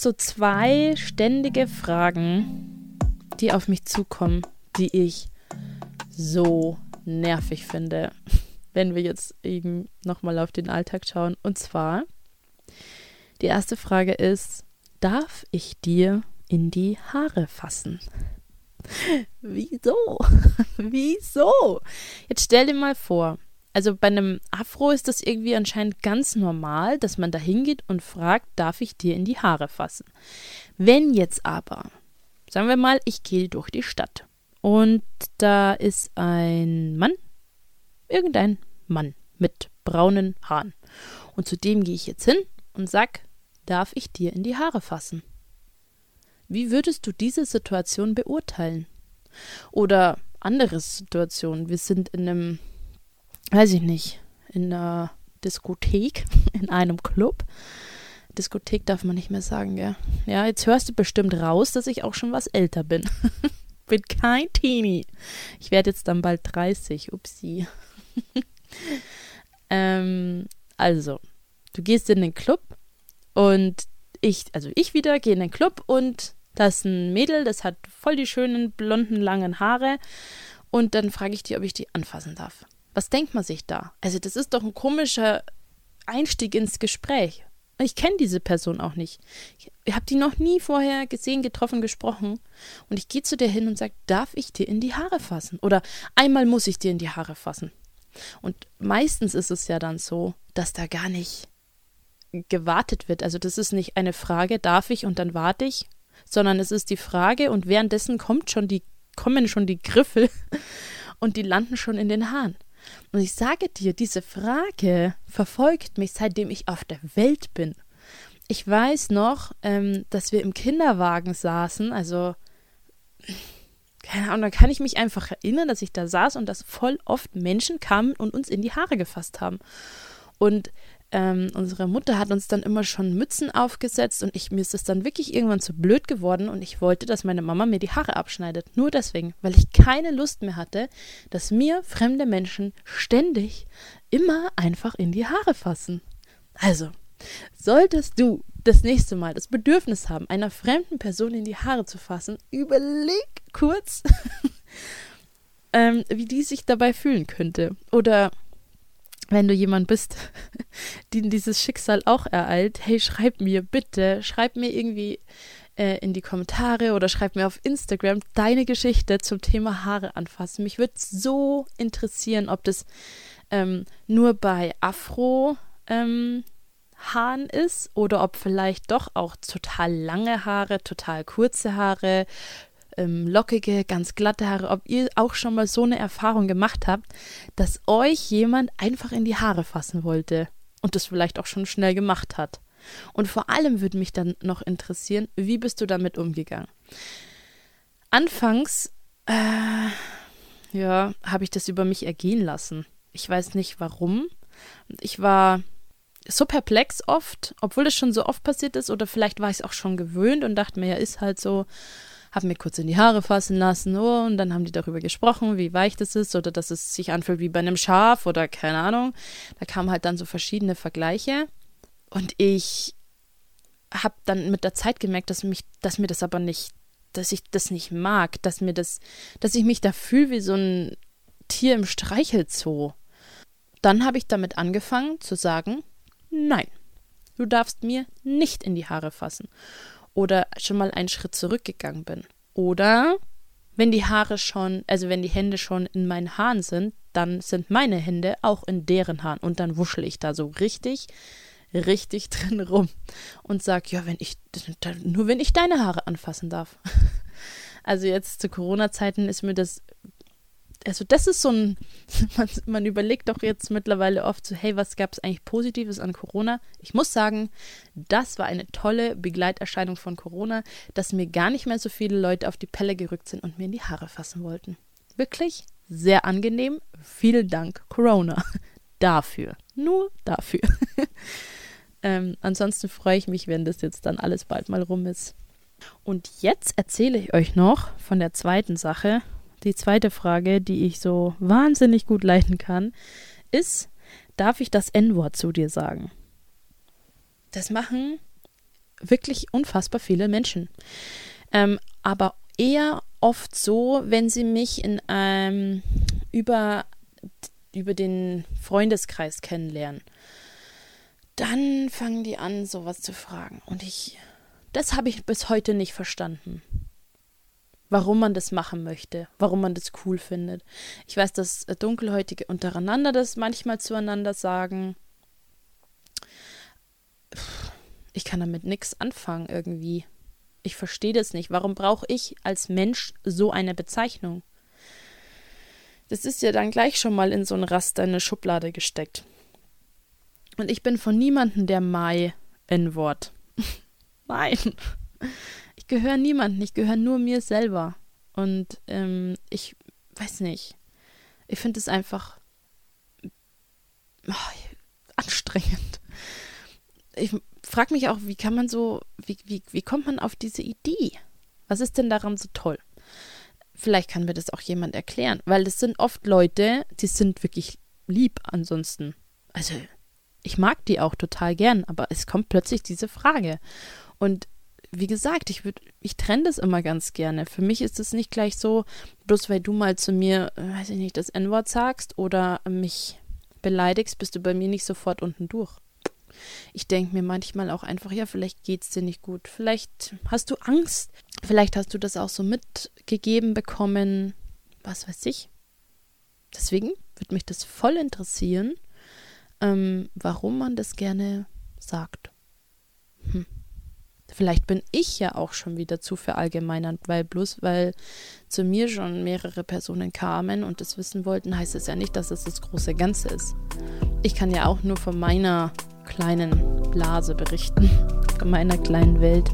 So zwei ständige Fragen, die auf mich zukommen, die ich so nervig finde, wenn wir jetzt eben nochmal auf den Alltag schauen. Und zwar, die erste Frage ist, darf ich dir in die Haare fassen? Wieso? Wieso? Jetzt stell dir mal vor, also bei einem Afro ist das irgendwie anscheinend ganz normal, dass man da hingeht und fragt, darf ich dir in die Haare fassen? Wenn jetzt aber, sagen wir mal, ich gehe durch die Stadt und da ist ein Mann, irgendein Mann mit braunen Haaren. Und zu dem gehe ich jetzt hin und sag, darf ich dir in die Haare fassen? Wie würdest du diese Situation beurteilen? Oder andere Situationen. Wir sind in einem weiß ich nicht, in einer Diskothek, in einem Club. Diskothek darf man nicht mehr sagen, gell? Ja, jetzt hörst du bestimmt raus, dass ich auch schon was älter bin. bin kein Teenie. Ich werde jetzt dann bald 30. Upsi. ähm, also, du gehst in den Club und ich, also ich wieder, gehe in den Club und da ist ein Mädel, das hat voll die schönen blonden langen Haare und dann frage ich die, ob ich die anfassen darf. Was denkt man sich da? Also, das ist doch ein komischer Einstieg ins Gespräch. Ich kenne diese Person auch nicht. Ich habe die noch nie vorher gesehen, getroffen, gesprochen. Und ich gehe zu dir hin und sage, darf ich dir in die Haare fassen? Oder einmal muss ich dir in die Haare fassen. Und meistens ist es ja dann so, dass da gar nicht gewartet wird. Also das ist nicht eine Frage, darf ich und dann warte ich, sondern es ist die Frage und währenddessen kommt schon die kommen schon die Griffel und die landen schon in den Haaren. Und ich sage dir, diese Frage verfolgt mich, seitdem ich auf der Welt bin. Ich weiß noch, ähm, dass wir im Kinderwagen saßen, also keine Ahnung, da kann ich mich einfach erinnern, dass ich da saß und dass voll oft Menschen kamen und uns in die Haare gefasst haben. Und ähm, unsere Mutter hat uns dann immer schon Mützen aufgesetzt und ich, mir ist es dann wirklich irgendwann zu blöd geworden und ich wollte, dass meine Mama mir die Haare abschneidet. Nur deswegen, weil ich keine Lust mehr hatte, dass mir fremde Menschen ständig immer einfach in die Haare fassen. Also, solltest du das nächste Mal das Bedürfnis haben, einer fremden Person in die Haare zu fassen, überleg kurz, ähm, wie die sich dabei fühlen könnte. Oder wenn du jemand bist, den dieses Schicksal auch ereilt, hey, schreib mir bitte, schreib mir irgendwie äh, in die Kommentare oder schreib mir auf Instagram deine Geschichte zum Thema Haare anfassen. Mich würde so interessieren, ob das ähm, nur bei Afro ähm, Haaren ist oder ob vielleicht doch auch total lange Haare, total kurze Haare, ähm, lockige, ganz glatte Haare, ob ihr auch schon mal so eine Erfahrung gemacht habt, dass euch jemand einfach in die Haare fassen wollte und das vielleicht auch schon schnell gemacht hat. Und vor allem würde mich dann noch interessieren, wie bist du damit umgegangen? Anfangs, äh, ja, habe ich das über mich ergehen lassen. Ich weiß nicht warum. Ich war so perplex oft, obwohl es schon so oft passiert ist, oder vielleicht war ich es auch schon gewöhnt und dachte mir, ja, ist halt so, habe mir kurz in die Haare fassen lassen, oh, und dann haben die darüber gesprochen, wie weich das ist oder dass es sich anfühlt wie bei einem Schaf oder keine Ahnung. Da kamen halt dann so verschiedene Vergleiche und ich habe dann mit der Zeit gemerkt, dass mich, dass mir das aber nicht, dass ich das nicht mag, dass mir das, dass ich mich da fühle wie so ein Tier im Streichelzoo. Dann habe ich damit angefangen zu sagen, nein, du darfst mir nicht in die Haare fassen oder schon mal einen Schritt zurückgegangen bin. Oder wenn die Haare schon, also wenn die Hände schon in meinen Haaren sind, dann sind meine Hände auch in deren Haaren und dann wuschel ich da so richtig, richtig drin rum und sag, ja, wenn ich, nur wenn ich deine Haare anfassen darf. Also jetzt zu Corona-Zeiten ist mir das also das ist so ein, man, man, überlegt doch jetzt mittlerweile oft so, hey, was gab es eigentlich Positives an Corona? Ich muss sagen, das war eine tolle Begleiterscheinung von Corona, dass mir gar nicht mehr so viele Leute auf die Pelle gerückt sind und mir in die Haare fassen wollten. Wirklich sehr angenehm. Vielen Dank, Corona. dafür. Nur dafür. ähm, ansonsten freue ich mich, wenn das jetzt dann alles bald mal rum ist. Und jetzt erzähle ich euch noch von der zweiten Sache, die zweite Frage, die ich so wahnsinnig gut leiten kann, ist, darf ich das N-Wort zu dir sagen? Das machen wirklich unfassbar viele Menschen. Ähm, aber eher oft so, wenn sie mich in einem über, über den Freundeskreis kennenlernen. Dann fangen die an, sowas zu fragen. Und ich, das habe ich bis heute nicht verstanden warum man das machen möchte, warum man das cool findet. Ich weiß, dass äh, Dunkelhäutige untereinander das manchmal zueinander sagen. Ich kann damit nichts anfangen irgendwie. Ich verstehe das nicht. Warum brauche ich als Mensch so eine Bezeichnung? Das ist ja dann gleich schon mal in so ein Raster, in eine Schublade gesteckt. Und ich bin von niemandem der Mai N-Wort. Nein gehöre niemandem, ich gehöre nur mir selber. Und ähm, ich weiß nicht. Ich finde es einfach oh, anstrengend. Ich frage mich auch, wie kann man so, wie, wie, wie kommt man auf diese Idee? Was ist denn daran so toll? Vielleicht kann mir das auch jemand erklären, weil es sind oft Leute, die sind wirklich lieb ansonsten. Also, ich mag die auch total gern, aber es kommt plötzlich diese Frage. Und wie gesagt, ich würde, ich trenne das immer ganz gerne. Für mich ist es nicht gleich so, bloß weil du mal zu mir, äh, weiß ich nicht, das N-Wort sagst oder mich beleidigst, bist du bei mir nicht sofort unten durch. Ich denke mir manchmal auch einfach, ja, vielleicht geht es dir nicht gut. Vielleicht hast du Angst. Vielleicht hast du das auch so mitgegeben bekommen. Was weiß ich. Deswegen würde mich das voll interessieren, ähm, warum man das gerne sagt. Vielleicht bin ich ja auch schon wieder zu verallgemeinert, weil bloß weil zu mir schon mehrere Personen kamen und das wissen wollten, heißt es ja nicht, dass es das große Ganze ist. Ich kann ja auch nur von meiner kleinen Blase berichten, von meiner kleinen Welt.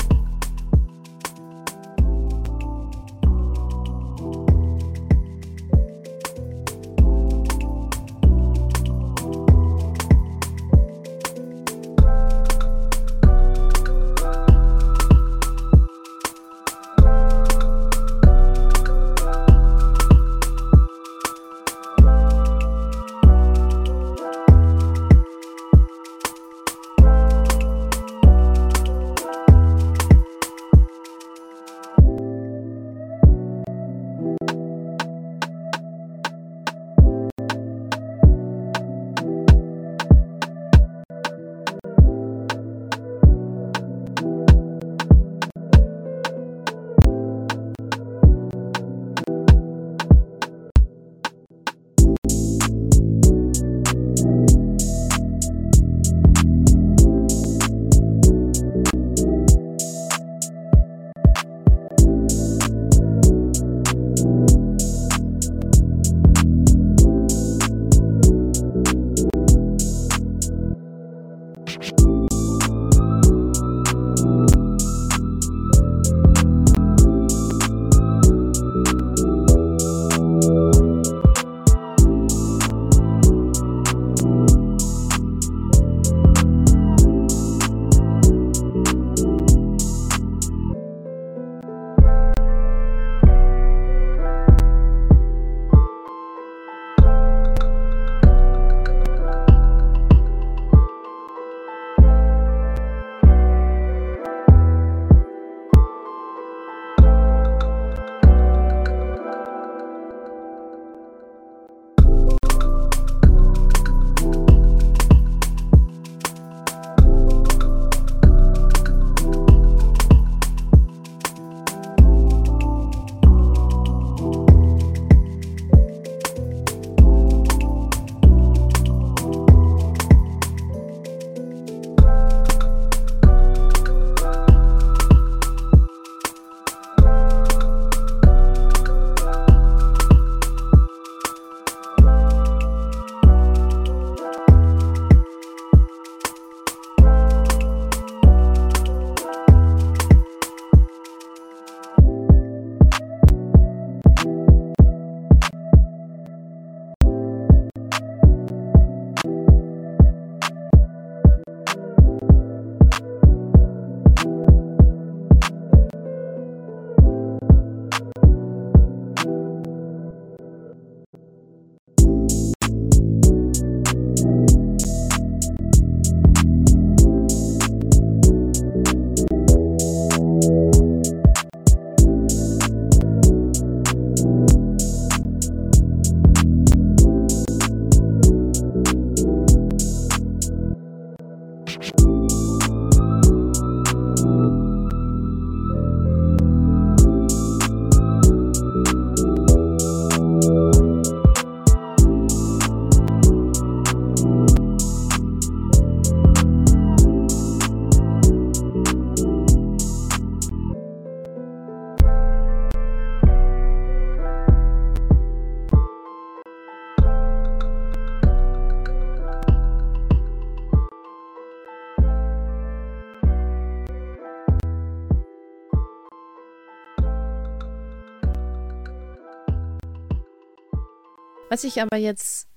Was ich aber jetzt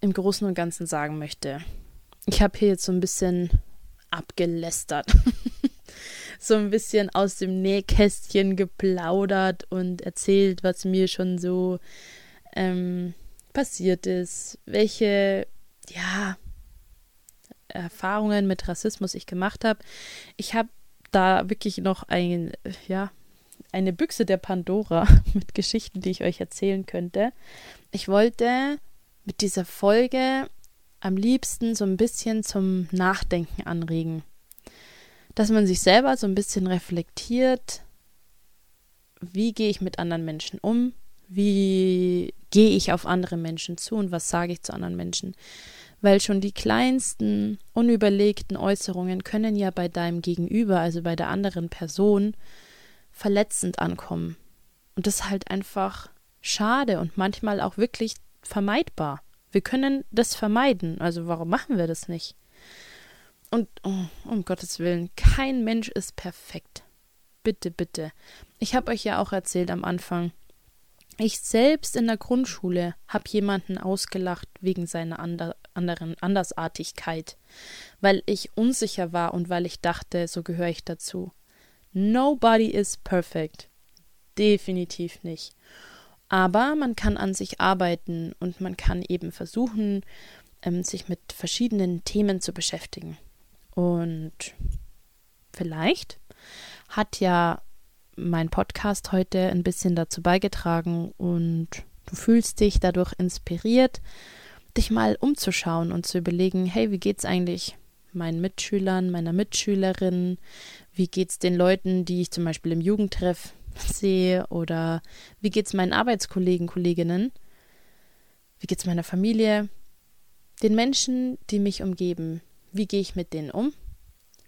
im Großen und Ganzen sagen möchte, ich habe hier jetzt so ein bisschen abgelästert, so ein bisschen aus dem Nähkästchen geplaudert und erzählt, was mir schon so ähm, passiert ist, welche, ja, Erfahrungen mit Rassismus ich gemacht habe. Ich habe da wirklich noch ein, ja, eine Büchse der Pandora mit Geschichten, die ich euch erzählen könnte. Ich wollte mit dieser Folge am liebsten so ein bisschen zum Nachdenken anregen. Dass man sich selber so ein bisschen reflektiert, wie gehe ich mit anderen Menschen um, wie gehe ich auf andere Menschen zu und was sage ich zu anderen Menschen. Weil schon die kleinsten, unüberlegten Äußerungen können ja bei deinem Gegenüber, also bei der anderen Person, verletzend ankommen. Und das halt einfach schade und manchmal auch wirklich vermeidbar. Wir können das vermeiden, also warum machen wir das nicht? Und oh, um Gottes Willen, kein Mensch ist perfekt. Bitte, bitte. Ich habe euch ja auch erzählt am Anfang, ich selbst in der Grundschule habe jemanden ausgelacht wegen seiner ander anderen Andersartigkeit, weil ich unsicher war und weil ich dachte, so gehöre ich dazu. Nobody is perfect. Definitiv nicht. Aber man kann an sich arbeiten und man kann eben versuchen, ähm, sich mit verschiedenen Themen zu beschäftigen. Und vielleicht hat ja mein Podcast heute ein bisschen dazu beigetragen und du fühlst dich dadurch inspiriert, dich mal umzuschauen und zu überlegen, hey, wie geht's eigentlich meinen Mitschülern, meiner Mitschülerin, wie geht's den Leuten, die ich zum Beispiel im Jugendtreff sehe oder wie geht's meinen Arbeitskollegen, Kolleginnen, wie geht's meiner Familie, den Menschen, die mich umgeben, wie gehe ich mit denen um?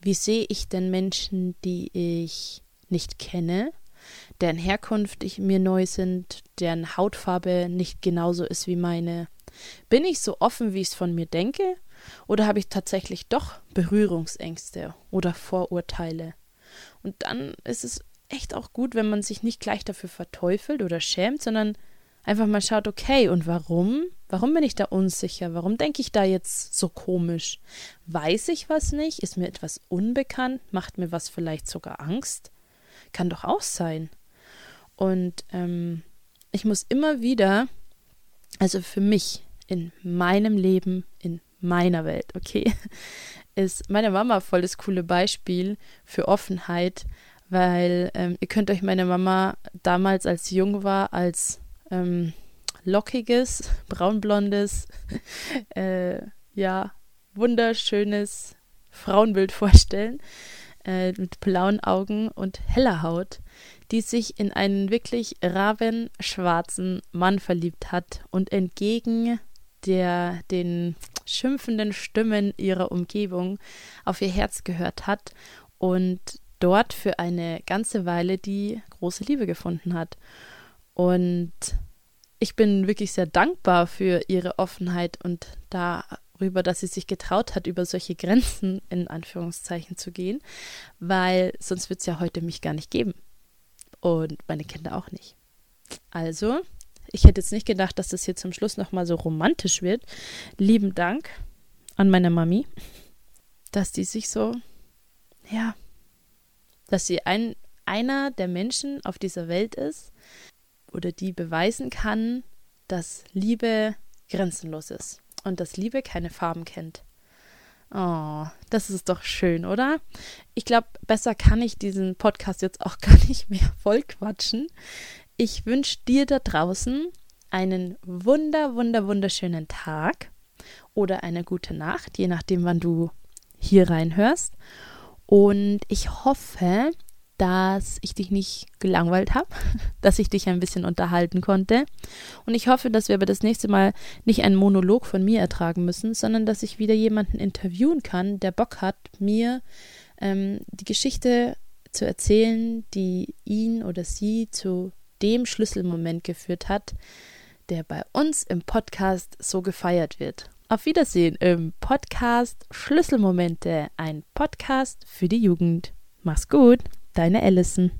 Wie sehe ich denn Menschen, die ich nicht kenne, deren Herkunft ich mir neu sind, deren Hautfarbe nicht genauso ist wie meine. Bin ich so offen, wie ich es von mir denke? Oder habe ich tatsächlich doch Berührungsängste oder Vorurteile? Und dann ist es echt auch gut, wenn man sich nicht gleich dafür verteufelt oder schämt, sondern einfach mal schaut, okay, und warum? Warum bin ich da unsicher? Warum denke ich da jetzt so komisch? Weiß ich was nicht? Ist mir etwas unbekannt? Macht mir was vielleicht sogar Angst? Kann doch auch sein. Und ähm, ich muss immer wieder, also für mich in meinem Leben, in meiner Welt, okay, ist meine Mama voll das coole Beispiel für Offenheit, weil ähm, ihr könnt euch meine Mama damals, als sie jung war, als ähm, lockiges, braunblondes, äh, ja, wunderschönes Frauenbild vorstellen äh, mit blauen Augen und heller Haut, die sich in einen wirklich rabenschwarzen Mann verliebt hat und entgegen der den schimpfenden Stimmen ihrer Umgebung auf ihr Herz gehört hat und dort für eine ganze Weile die große Liebe gefunden hat. Und ich bin wirklich sehr dankbar für ihre Offenheit und da darüber, dass sie sich getraut hat, über solche Grenzen in Anführungszeichen zu gehen, weil sonst wird es ja heute mich gar nicht geben. Und meine Kinder auch nicht. Also, ich hätte jetzt nicht gedacht, dass das hier zum Schluss nochmal so romantisch wird. Lieben Dank an meine Mami, dass die sich so, ja, dass sie ein, einer der Menschen auf dieser Welt ist oder die beweisen kann, dass Liebe grenzenlos ist und dass Liebe keine Farben kennt. Oh, das ist doch schön, oder? Ich glaube, besser kann ich diesen Podcast jetzt auch gar nicht mehr voll quatschen. Ich wünsche dir da draußen einen wunder, wunder, wunderschönen Tag oder eine gute Nacht, je nachdem, wann du hier reinhörst. Und ich hoffe, dass ich dich nicht gelangweilt habe, dass ich dich ein bisschen unterhalten konnte. Und ich hoffe, dass wir aber das nächste Mal nicht einen Monolog von mir ertragen müssen, sondern dass ich wieder jemanden interviewen kann, der Bock hat, mir ähm, die Geschichte zu erzählen, die ihn oder sie zu dem Schlüsselmoment geführt hat, der bei uns im Podcast so gefeiert wird. Auf Wiedersehen im Podcast Schlüsselmomente, ein Podcast für die Jugend. Mach's gut! Deine Allison.